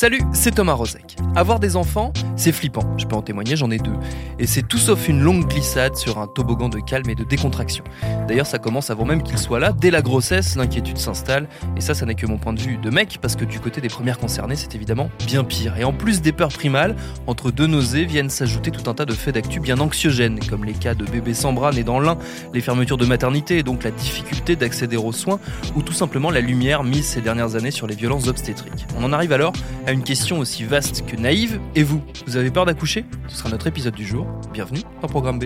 Salut, c'est Thomas Rozek. Avoir des enfants, c'est flippant, je peux en témoigner, j'en ai deux. Et c'est tout sauf une longue glissade sur un toboggan de calme et de décontraction. D'ailleurs, ça commence avant même qu'il soit là. Dès la grossesse, l'inquiétude s'installe. Et ça, ça n'est que mon point de vue de mec, parce que du côté des premières concernées, c'est évidemment bien pire. Et en plus des peurs primales, entre deux nausées viennent s'ajouter tout un tas de faits d'actu bien anxiogènes, comme les cas de bébés sans bras nés dans l'un, les fermetures de maternité et donc la difficulté d'accéder aux soins, ou tout simplement la lumière mise ces dernières années sur les violences obstétriques. On en arrive alors à une question aussi vaste que naïve. Et vous, vous avez peur d'accoucher? Ce sera notre épisode du jour. Bienvenue dans Programme B.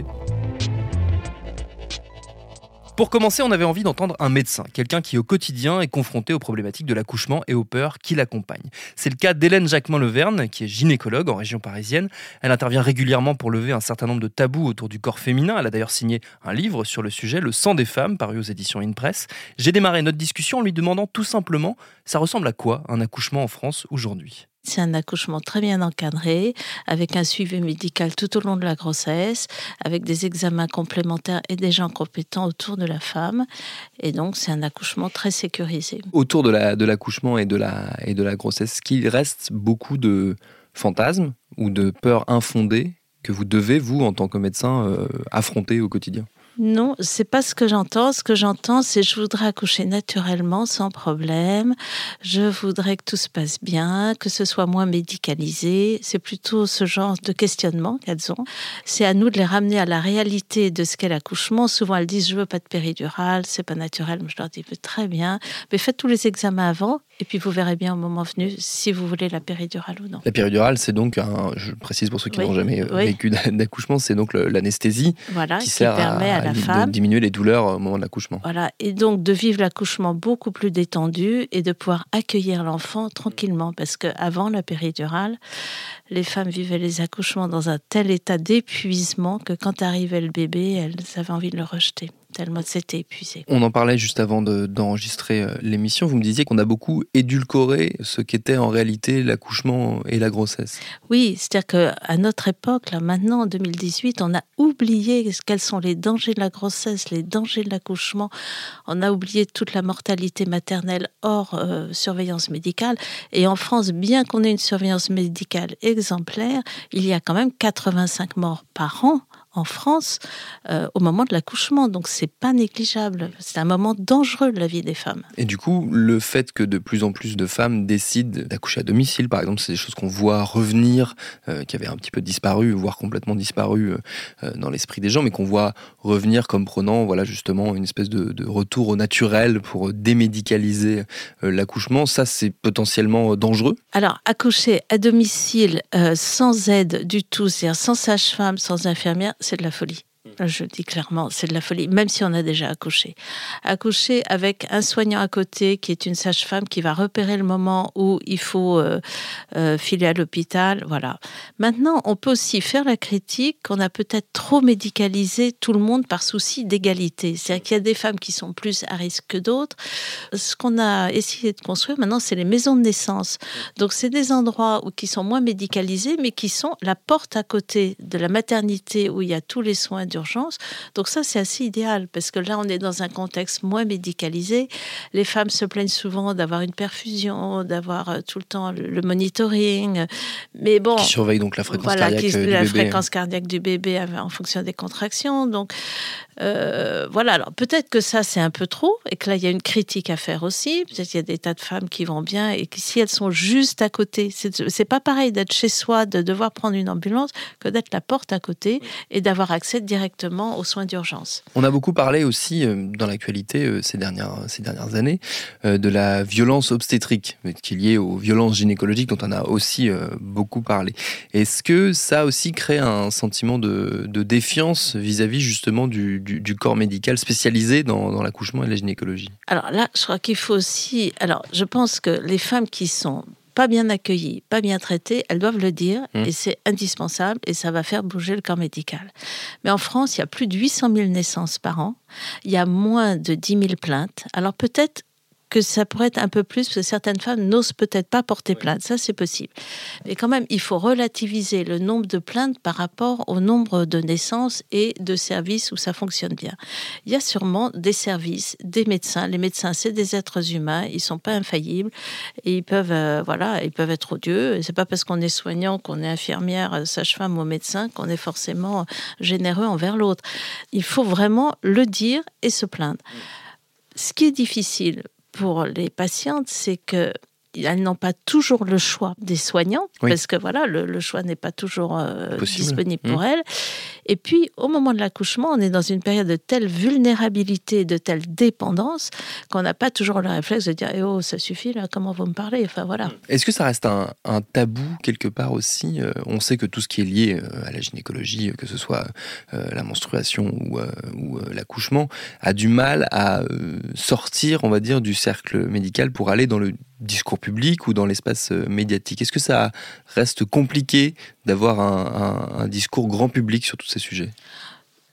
Pour commencer, on avait envie d'entendre un médecin, quelqu'un qui au quotidien est confronté aux problématiques de l'accouchement et aux peurs qui l'accompagnent. C'est le cas d'Hélène Jacquemin-Leverne, qui est gynécologue en région parisienne. Elle intervient régulièrement pour lever un certain nombre de tabous autour du corps féminin. Elle a d'ailleurs signé un livre sur le sujet, Le sang des femmes, paru aux éditions InPress. J'ai démarré notre discussion en lui demandant tout simplement, ça ressemble à quoi un accouchement en France aujourd'hui? C'est un accouchement très bien encadré, avec un suivi médical tout au long de la grossesse, avec des examens complémentaires et des gens compétents autour de la femme. Et donc, c'est un accouchement très sécurisé. Autour de l'accouchement et, de la, et de la grossesse, qu'il reste beaucoup de fantasmes ou de peurs infondées que vous devez, vous, en tant que médecin, euh, affronter au quotidien? Non, c'est pas ce que j'entends. Ce que j'entends, c'est je voudrais accoucher naturellement, sans problème. Je voudrais que tout se passe bien, que ce soit moins médicalisé. C'est plutôt ce genre de questionnement qu'elles ont. C'est à nous de les ramener à la réalité de ce qu'est l'accouchement. Souvent, elles disent je veux pas de péridurale, c'est pas naturel. je leur dis très bien, mais faites tous les examens avant et puis vous verrez bien au moment venu si vous voulez la péridurale ou non. La péridurale, c'est donc, un, je précise pour ceux qui n'ont jamais euh, vécu d'accouchement, c'est donc l'anesthésie voilà, qui, sert permet à, la femme de diminuer les douleurs au moment de l'accouchement. Voilà, et donc de vivre l'accouchement beaucoup plus détendu et de pouvoir accueillir l'enfant tranquillement, parce qu'avant la péridurale, les femmes vivaient les accouchements dans un tel état d'épuisement que quand arrivait le bébé, elles avaient envie de le rejeter tellement c'était épuisé. On en parlait juste avant d'enregistrer euh, l'émission. Vous me disiez qu'on a beaucoup édulcoré ce qu'était en réalité l'accouchement et la grossesse. Oui, c'est-à-dire qu'à notre époque, là maintenant en 2018, on a oublié quels sont les dangers de la grossesse, les dangers de l'accouchement. On a oublié toute la mortalité maternelle hors euh, surveillance médicale. Et en France, bien qu'on ait une surveillance médicale exemplaire, il y a quand même 85 morts par an en France euh, au moment de l'accouchement. Donc c'est pas négligeable. C'est un moment dangereux de la vie des femmes. Et du coup, le fait que de plus en plus de femmes décident d'accoucher à domicile, par exemple, c'est des choses qu'on voit revenir, euh, qui avaient un petit peu disparu, voire complètement disparu euh, dans l'esprit des gens, mais qu'on voit revenir comme prenant, voilà, justement, une espèce de, de retour au naturel pour démédicaliser l'accouchement. Ça, c'est potentiellement dangereux. Alors, accoucher à domicile sans aide du tout, c'est-à-dire sans sage-femme, sans infirmière, c'est de la folie. Je dis clairement, c'est de la folie, même si on a déjà accouché. Accoucher avec un soignant à côté qui est une sage-femme qui va repérer le moment où il faut euh, euh, filer à l'hôpital, voilà. Maintenant, on peut aussi faire la critique qu'on a peut-être trop médicalisé tout le monde par souci d'égalité. C'est-à-dire qu'il y a des femmes qui sont plus à risque que d'autres. Ce qu'on a essayé de construire maintenant, c'est les maisons de naissance. Donc, c'est des endroits où, qui sont moins médicalisés, mais qui sont la porte à côté de la maternité où il y a tous les soins d'urgence donc ça, c'est assez idéal parce que là, on est dans un contexte moins médicalisé. Les femmes se plaignent souvent d'avoir une perfusion, d'avoir euh, tout le temps le, monitoring. Mais bon, qui surveille donc la fréquence cardiaque qui, du la bébé. fréquence cardiaque du bébé en fonction des contractions. Donc euh, voilà. Alors peut-être que ça c'est un peu trop et que là il y a une critique à faire aussi. Peut-être qu'il y a des tas de femmes qui vont bien et que si elles sont juste à côté, c'est pas pareil d'être chez soi, de devoir prendre une ambulance que d'être la porte à côté et d'avoir accès directement aux soins d'urgence. On a beaucoup parlé aussi euh, dans l'actualité euh, ces dernières, ces dernières années de la violence obstétrique qui est liée aux violences gynécologiques dont on a aussi beaucoup parlé. Est-ce que ça aussi crée un sentiment de, défiance vis-à-vis justement du, du, corps médical spécialisé dans, dans l'accouchement et la gynécologie Alors là, je crois qu'il faut aussi... Alors je pense que les femmes qui sont pas bien accueillies, pas bien traitées, elles doivent le dire Mmh. et c'est indispensable et ça va faire bouger le corps médical. Mais en France, il y a plus de 800 000 naissances par an, il y a moins de 10 000 plaintes. Alors peut-être que ça pourrait être un peu plus, parce que certaines femmes n'osent peut-être pas porter plainte, ça c'est possible. Mais quand même, il faut relativiser le nombre de plaintes par rapport au nombre de naissances et de services où ça fonctionne bien. Il y a sûrement des services, des médecins. Les médecins, c'est des êtres humains, ils sont pas infaillibles et ils peuvent, euh, voilà, ils peuvent être odieux. Et c'est pas parce qu'on est soignant, qu'on est infirmière, euh, sage-femme ou médecin qu'on est forcément généreux envers l'autre. Il faut vraiment le dire et se plaindre. Ce qui est difficile pour les patientes, c'est que elles n'ont pas toujours le choix des soignants, Oui. parce que voilà, le, le choix n'est pas toujours euh, disponible pour elles. Et puis, au moment de l'accouchement, on est dans une période de telle vulnérabilité, de telle dépendance, qu'on n'a pas toujours le réflexe de dire Eh oh, ça suffit, comment vous me parlez? Enfin, voilà. Est-ce que ça reste un, tabou quelque part aussi Euh, On sait que tout ce qui est lié euh, à la gynécologie, euh, que ce soit la menstruation ou, ou, l'accouchement, a du mal à sortir, on va dire, du cercle médical pour aller dans le discours public ou dans l'espace euh, médiatique. Est-ce que ça reste compliqué d'avoir un, discours grand public sur tous ces sujets?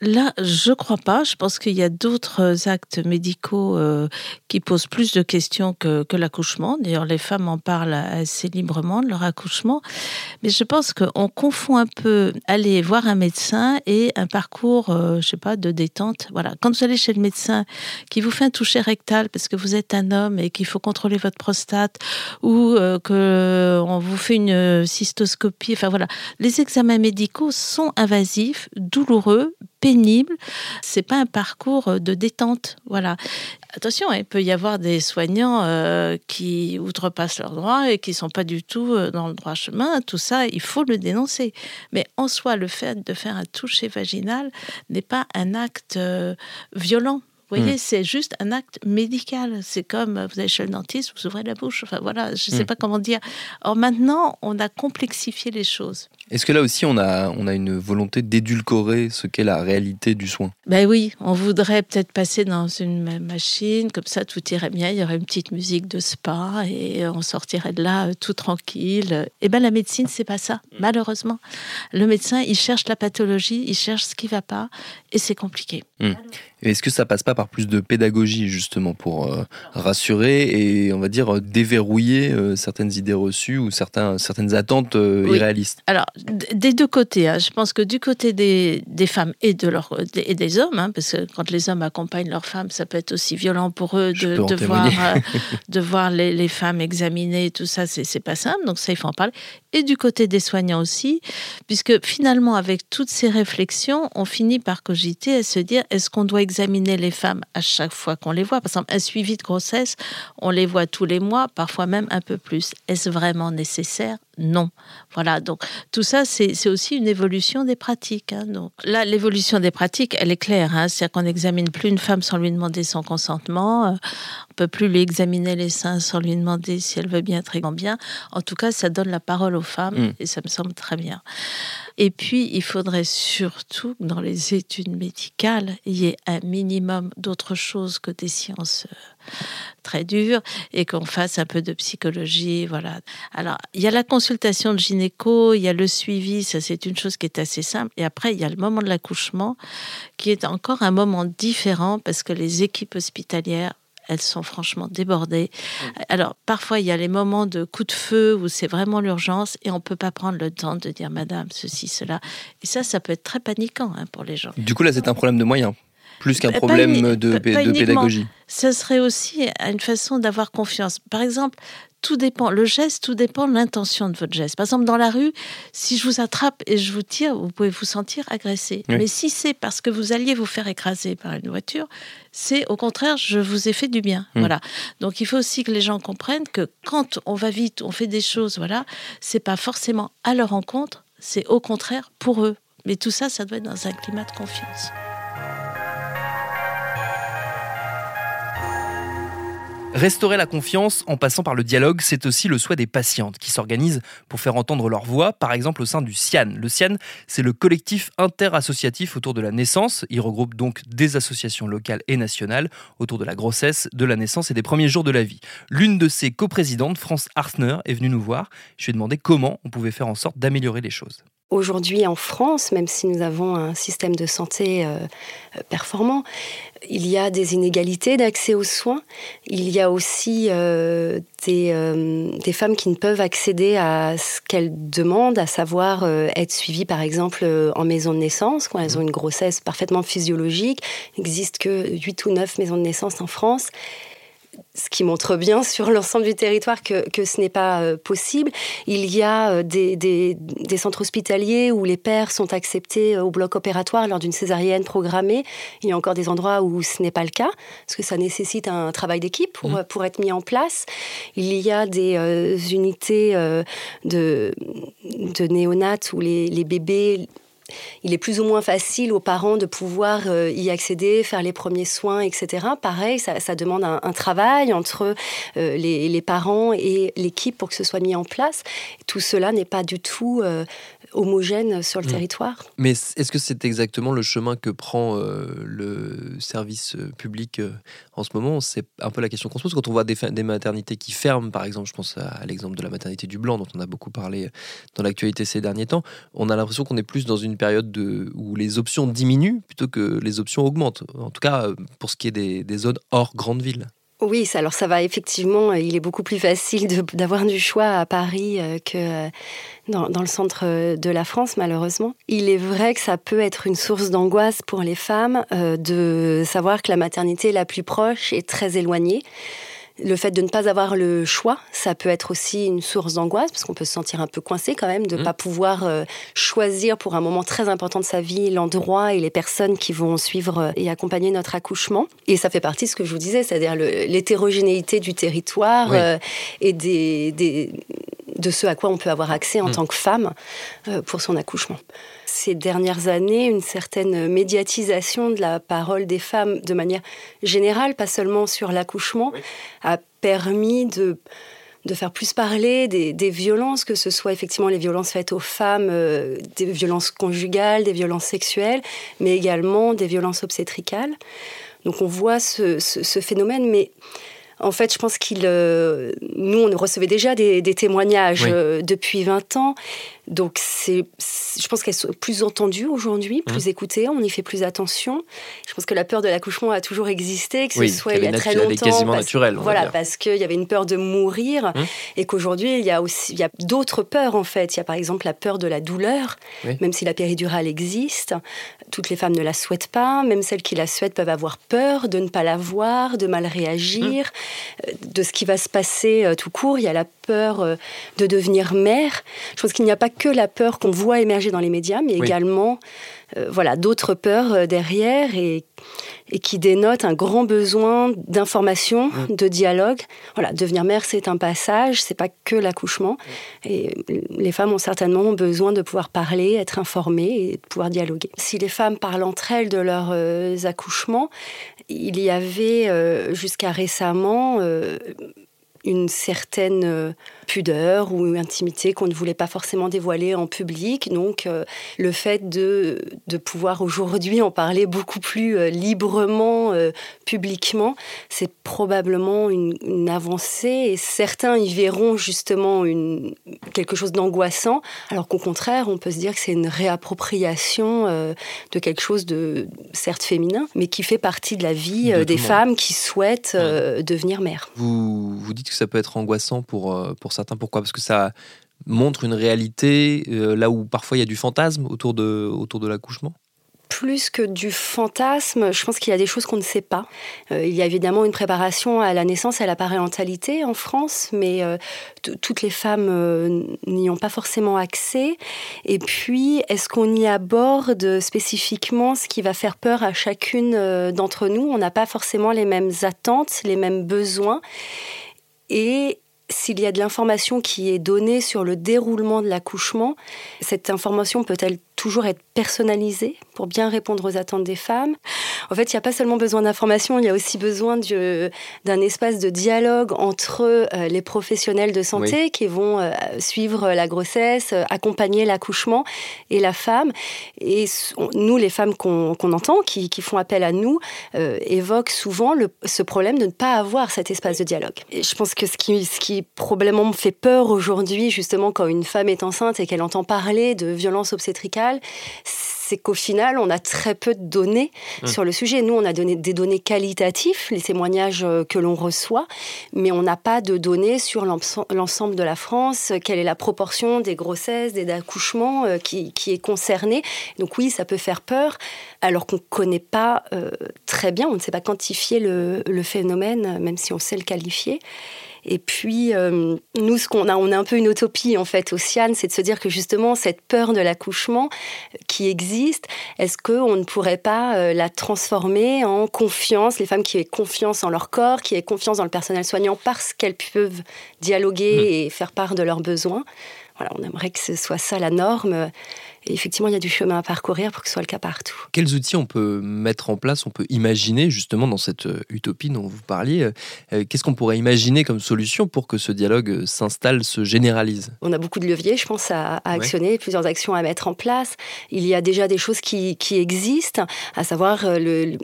Là, je crois pas. Je pense qu'il y a d'autres actes médicaux euh, qui posent plus de questions que, l'accouchement. D'ailleurs, les femmes en parlent assez librement de leur accouchement. Mais je pense qu'on confond un peu aller voir un médecin et un parcours, euh, je sais pas, de détente. Voilà. Quand vous allez chez le médecin qui vous fait un toucher rectal parce que vous êtes un homme et qu'il faut contrôler votre prostate ou euh, que on vous fait une cystoscopie. Enfin voilà, les examens médicaux sont invasifs, douloureux, pénibles. C'est pas un parcours de détente. Voilà. Attention, il peut y avoir des soignants euh, qui outrepassent leurs droits et qui sont pas du tout euh, dans le droit chemin. Tout ça, il faut le dénoncer. Mais en soi, le fait de faire un toucher vaginal n'est pas un acte euh, violent. Vous voyez, c'est juste un acte médical. C'est comme euh, vous allez chez le dentiste, vous ouvrez la bouche. Enfin voilà, je ne sais Mm. pas comment dire. Or maintenant, on a complexifié les choses. Est-ce que là aussi on a, on a une volonté d'édulcorer ce qu'est la réalité du soin? Ben oui, on voudrait peut-être passer dans une machine, comme ça tout irait bien, il y aurait une petite musique de spa et on sortirait de là euh, tout tranquille. Et ben la médecine, c'est pas ça, malheureusement. Le médecin, il cherche la pathologie, il cherche ce qui va pas et c'est compliqué. Et Est-ce que ça passe pas par plus de pédagogie justement pour euh, rassurer et on va dire euh, déverrouiller euh, certaines idées reçues ou certains, certaines attentes euh, Oui. irréalistes? Alors, des deux côtés, hein, je pense que du côté des, des femmes et, de leur, des- et des hommes, hein, parce que quand les hommes accompagnent leurs femmes, ça peut être aussi violent pour eux de, voir, euh, de voir les, les femmes examinées, tout ça, c'est c'est pas simple, donc ça, il faut en parler. Et du côté des soignants aussi, puisque finalement, avec toutes ces réflexions, on finit par cogiter et se dire, est-ce qu'on doit examiner les femmes à chaque fois qu'on les voit? Par exemple, un suivi de grossesse, on les voit tous les mois, parfois même un peu plus. Est-ce vraiment nécessaire? Non. Voilà, donc tout ça, c'est aussi une évolution des pratiques. hein. Donc là, l'évolution des pratiques, elle est claire. Hein, C'est-à-dire qu'on n'examine plus une femme sans lui demander son consentement. Euh, on peut plus lui examiner les seins sans lui demander si elle veut bien, très bien. En tout cas, ça donne la parole aux femmes Mm. et ça me semble très bien. Et puis, il faudrait surtout que dans les études médicales, il y ait un minimum d'autre chose que des sciences euh, très dures et qu'on fasse un peu de psychologie. Voilà. Alors, il y a la consultation de gynéco, il y a le suivi, ça c'est une chose qui est assez simple. Et après, il y a le moment de l'accouchement qui est encore un moment différent parce que les équipes hospitalières elles sont franchement débordées. Alors, parfois, il y a les moments de coup de feu où c'est vraiment l'urgence et on ne peut pas prendre le temps de dire Madame, ceci, cela. Et ça, ça peut être très paniquant hein, pour les gens. Du coup là c'est un problème de moyens, plus qu'un problème de, pédagogie. Ça serait aussi une façon d'avoir confiance. Par exemple, tout dépend, le geste, tout dépend de l'intention de votre geste. Par exemple, dans la rue, si je vous attrape et je vous tire, vous pouvez vous sentir agressé. Oui. Mais si c'est parce que vous alliez vous faire écraser par une voiture, c'est au contraire, je vous ai fait du bien. Mm. Voilà. Donc il faut aussi que les gens comprennent que quand on va vite, on fait des choses, voilà, c'est pas forcément à leur encontre, c'est au contraire pour eux. Mais tout ça, ça doit être dans un climat de confiance. Restaurer la confiance en passant par le dialogue, c'est aussi le souhait des patientes qui s'organisent pour faire entendre leur voix, par exemple au sein du CIAN. Le CIAN, c'est le collectif interassociatif autour de la naissance. Il regroupe donc des associations locales et nationales autour de la grossesse, de la naissance et des premiers jours de la vie. L'une de ses coprésidentes, France Hartner, est venue nous voir. Je lui ai demandé comment on pouvait faire en sorte d'améliorer les choses aujourd'hui en France, même si nous avons un système de santé euh, performant, il y a des inégalités d'accès aux soins. Il y a aussi euh, euh, des, femmes qui ne peuvent accéder à ce qu'elles demandent, à savoir être suivies par exemple en maison de naissance, quand elles ont une grossesse parfaitement physiologique. Il n'existe que 8 ou 9 maisons de naissance en France ce qui montre bien sur l'ensemble du territoire que, ce n'est pas euh, possible. Il y a euh, des, centres hospitaliers où les pères sont acceptés euh, au bloc opératoire lors d'une césarienne programmée. Il y a encore des endroits où ce n'est pas le cas, parce que ça nécessite un travail d'équipe pour, mmh. pour, être mis en place. Il y a des unités de, de néonates où les, les bébés il est plus ou moins facile aux parents de pouvoir euh, y accéder, faire les premiers soins, etc. Pareil, ça, demande un, travail entre euh, les, parents et l'équipe pour que ce soit mis en place. Tout cela n'est pas du tout euh, homogène sur le mmh. territoire. Mais est-ce que c'est exactement le chemin que prend le service public en ce moment? C'est un peu la question qu'on se pose quand on voit des, des, maternités qui ferment, par exemple, je pense à l'exemple de la maternité du Blanc, dont on a beaucoup parlé dans l'actualité ces derniers temps. On a l'impression qu'on est plus dans une période de, où les options diminuent plutôt que les options augmentent. En tout cas, euh, pour ce qui est des, des zones hors grande ville. Oui, alors ça va effectivement, euh, il est beaucoup plus facile d'avoir du choix à Paris euh, que dans, dans, le centre de la France, malheureusement. Il est vrai que ça peut être une source d'angoisse pour les femmes de savoir que la maternité la plus proche est très éloignée. Le fait de ne pas avoir le choix, ça peut être aussi une source d'angoisse, parce qu'on peut se sentir un peu coincé quand même, de ne mmh. pas pouvoir euh, choisir pour un moment très important de sa vie l'endroit et les personnes qui vont suivre euh, et accompagner notre accouchement. Et ça fait partie de ce que je vous disais, c'est-à-dire l'hétérogénéité du territoire euh, et des, de ce à quoi on peut avoir accès en mmh. tant que femme pour son accouchement ces dernières années une certaine médiatisation de la parole des femmes de manière générale, pas seulement sur l'accouchement, a permis de de faire plus parler des, violences, que ce soit effectivement les violences faites aux femmes, euh, des violences conjugales, des violences sexuelles, mais également des violences obstétricales. Donc on voit ce, phénomène, mais en fait, je pense qu'il, euh, nous, on recevait déjà des, témoignages euh, depuis 20 ans, donc, c'est, je pense qu'elles sont plus entendues aujourd'hui, plus mmh. écoutées, on y fait plus attention. Je pense que la peur de l'accouchement a toujours existé, que ce soit il y a très longtemps. Elle est quasiment naturelle. Voilà, parce qu'il y avait une peur de mourir mmh. et qu'aujourd'hui, il y a aussi il y a d'autres peurs en fait. Il y a par exemple la peur de la douleur, même si la péridurale existe. Toutes les femmes ne la souhaitent pas, même celles qui la souhaitent peuvent avoir peur de ne pas la voir, de mal réagir, mmh. euh, de ce qui va se passer euh, tout court. Il y a la peur euh, de devenir mère. Je pense qu'il n'y a pas que la peur qu'on voit émerger dans les médias, mais également euh, voilà, d'autres peurs euh, derrière et, et, qui dénotent un grand besoin d'information, mmh. de dialogue. Voilà, devenir mère, c'est un passage, c'est pas que l'accouchement. Et les femmes ont certainement besoin de pouvoir parler, être informées et de pouvoir dialoguer. Si les femmes parlent entre elles de leurs accouchements, il y avait jusqu'à récemment une certaine euh, pudeur ou intimité qu'on ne voulait pas forcément dévoiler en public. Donc euh, le fait de, de pouvoir aujourd'hui en parler beaucoup plus euh, librement, publiquement, c'est probablement une, avancée et certains y verront justement une, quelque chose d'angoissant, alors qu'au contraire, on peut se dire que c'est une réappropriation de quelque chose de certes féminin, mais qui fait partie de la vie des femmes qui souhaitent devenir mères. Vous, vous dites que ça peut être angoissant pour, euh, pour certains. Pourquoi? Parce que ça montre une réalité euh, là où parfois il y a du fantasme autour de, autour de l'accouchement? Plus que du fantasme, je pense qu'il y a des choses qu'on ne sait pas. Euh, il y a évidemment une préparation à la naissance et à la parentalité en France, mais toutes les femmes n'y ont pas forcément accès. Et puis, est-ce qu'on y aborde spécifiquement ce qui va faire peur à chacune d'entre nous? On n'a pas forcément les mêmes attentes, les mêmes besoins. Et s'il y a de l'information qui est donnée sur le déroulement de l'accouchement, cette information peut-elle toujours être personnalisé pour bien répondre aux attentes des femmes. En fait, il n'y a pas seulement besoin d'information, il y a aussi besoin d'un espace de dialogue entre euh, les professionnels de santé qui vont euh, suivre la grossesse, euh, accompagner l'accouchement et la femme. Et nous, les femmes qu'on entend, qui, font appel à nous, évoquent souvent le, ce problème de ne pas avoir cet espace de dialogue. Et je pense que ce qui, ce qui probablement me fait peur aujourd'hui, justement, quand une femme est enceinte et qu'elle entend parler de violence obstétricale, c'est qu'au final, on a très peu de données mmh. sur le sujet. Nous, on a donné des données qualitatives, les témoignages euh, que l'on reçoit, mais on n'a pas de données sur l'ensemble de la France, quelle est la proportion des grossesses, des accouchements euh, qui, est concernée. Donc oui, ça peut faire peur, alors qu'on ne connaît pas euh, très bien, on ne sait pas quantifier le, le phénomène, même si on sait le qualifier. Et puis, euh, nous, ce qu'on a, on a un peu une utopie, en fait, au CIAN, c'est de se dire que justement, cette peur de l'accouchement qui existe, est-ce qu'on ne pourrait pas euh, la transformer en confiance, les femmes qui aient confiance en leur corps, qui aient confiance dans le personnel soignant parce qu'elles peuvent dialoguer mmh. et faire part de leurs besoins? Voilà, on aimerait que ce soit ça la norme. Et effectivement, il y a du chemin à parcourir pour que ce soit le cas partout. Quels outils on peut mettre en place, on peut imaginer justement dans cette euh, utopie dont vous parliez euh, euh, Qu'est-ce qu'on pourrait imaginer comme solution pour que ce dialogue s'installe, se généralise? On a beaucoup de leviers, je pense, à, actionner, plusieurs actions à mettre en place. Il y a déjà des choses qui, existent, à savoir le,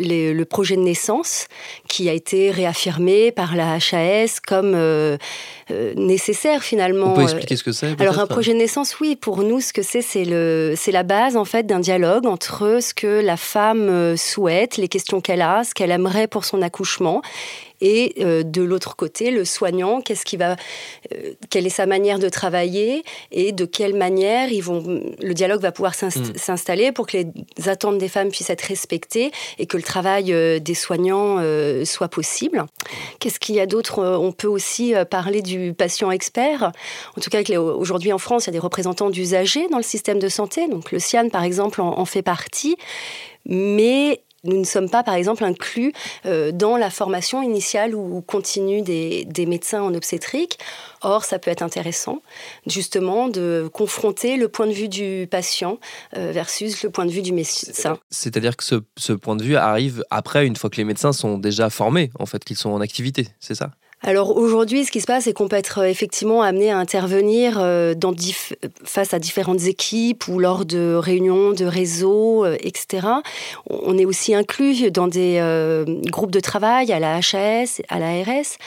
le, projet de naissance qui a été réaffirmé par la HAS comme nécessaire finalement. On peut expliquer ce que c'est Alors un projet de naissance, oui, pour nous, ce que c'est, c'est la base en fait d'un dialogue entre ce que la femme euh, souhaite, les questions qu'elle a, ce qu'elle aimerait pour son accouchement, et euh, de l'autre côté, le soignant, qu'est-ce qui va, euh, quelle est sa manière de travailler et de quelle manière ils vont, le dialogue va pouvoir mm. s'installer pour que les attentes des femmes puissent être respectées et que le travail euh, des soignants soit possible. Qu'est-ce qu'il y a d'autre On peut aussi parler du patient expert. En tout cas, aujourd'hui en France, il y a des représentants d'usagers dans le système de santé. Donc le CIAN, par exemple, en, en fait partie. Mais nous ne sommes pas, par exemple, inclus euh, dans la formation initiale ou continue des, médecins en obstétrique. Or, ça peut être intéressant, justement, de confronter le point de vue du patient euh, versus le point de vue du médecin. C'est-à-dire que ce, ce point de vue arrive après, une fois que les médecins sont déjà formés, en fait, qu'ils sont en activité, c'est ça? Alors aujourd'hui, ce qui se passe, c'est qu'on peut être euh, effectivement amené à intervenir euh, dans face à différentes équipes ou lors de réunions de réseaux, euh, etc. On est aussi inclus dans des groupes de travail à la HAS, à la RS,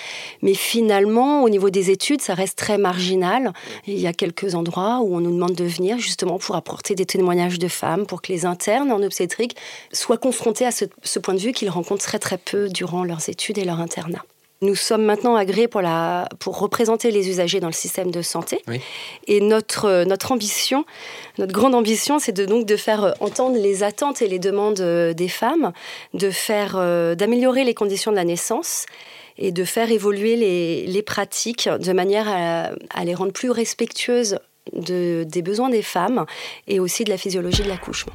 mais finalement, au niveau des études, ça reste très marginal. Il y a quelques endroits où on nous demande de venir justement pour apporter des témoignages de femmes, pour que les internes en obstétrique soient confrontés à ce, ce point de vue qu'ils rencontrent très très peu durant leurs études et leur internat. Nous sommes maintenant agréés pour, la, pour représenter les usagers dans le système de santé. Et notre, notre ambition, notre grande ambition, c'est de, donc de faire entendre les attentes et les demandes euh, des femmes, de faire, euh, d'améliorer les conditions de la naissance et de faire évoluer les, les pratiques de manière à, à, les rendre plus respectueuses de, des besoins des femmes et aussi de la physiologie de l'accouchement.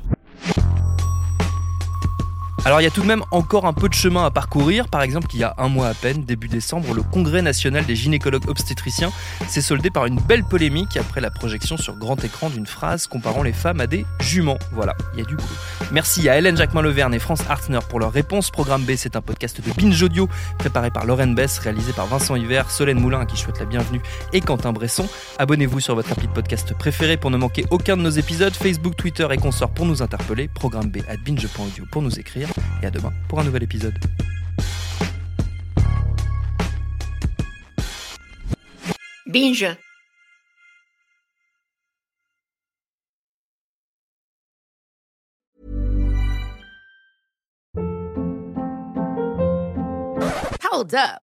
Alors il y a tout de même encore un peu de chemin à parcourir. Par exemple, il y a un mois à peine, début décembre, le Congrès national des gynécologues obstétriciens s'est soldé par une belle polémique après la projection sur grand écran d'une phrase comparant les femmes à des juments. Voilà, il y a du boulot. Merci à Hélène Jacquemin-Leverne et France Hartner pour leur réponse. Programme B, c'est un podcast de Binge Audio préparé par Lauren Bess, réalisé par Vincent Hiver, Solène Moulin à qui je souhaite la bienvenue et Quentin Bresson. Abonnez-vous sur votre appli de podcast préféré pour ne manquer aucun de nos épisodes. Facebook, Twitter et consorts pour nous interpeller. Programme B at binge.audio pour nous écrire et à demain pour un nouvel épisode. Binge. Hold up.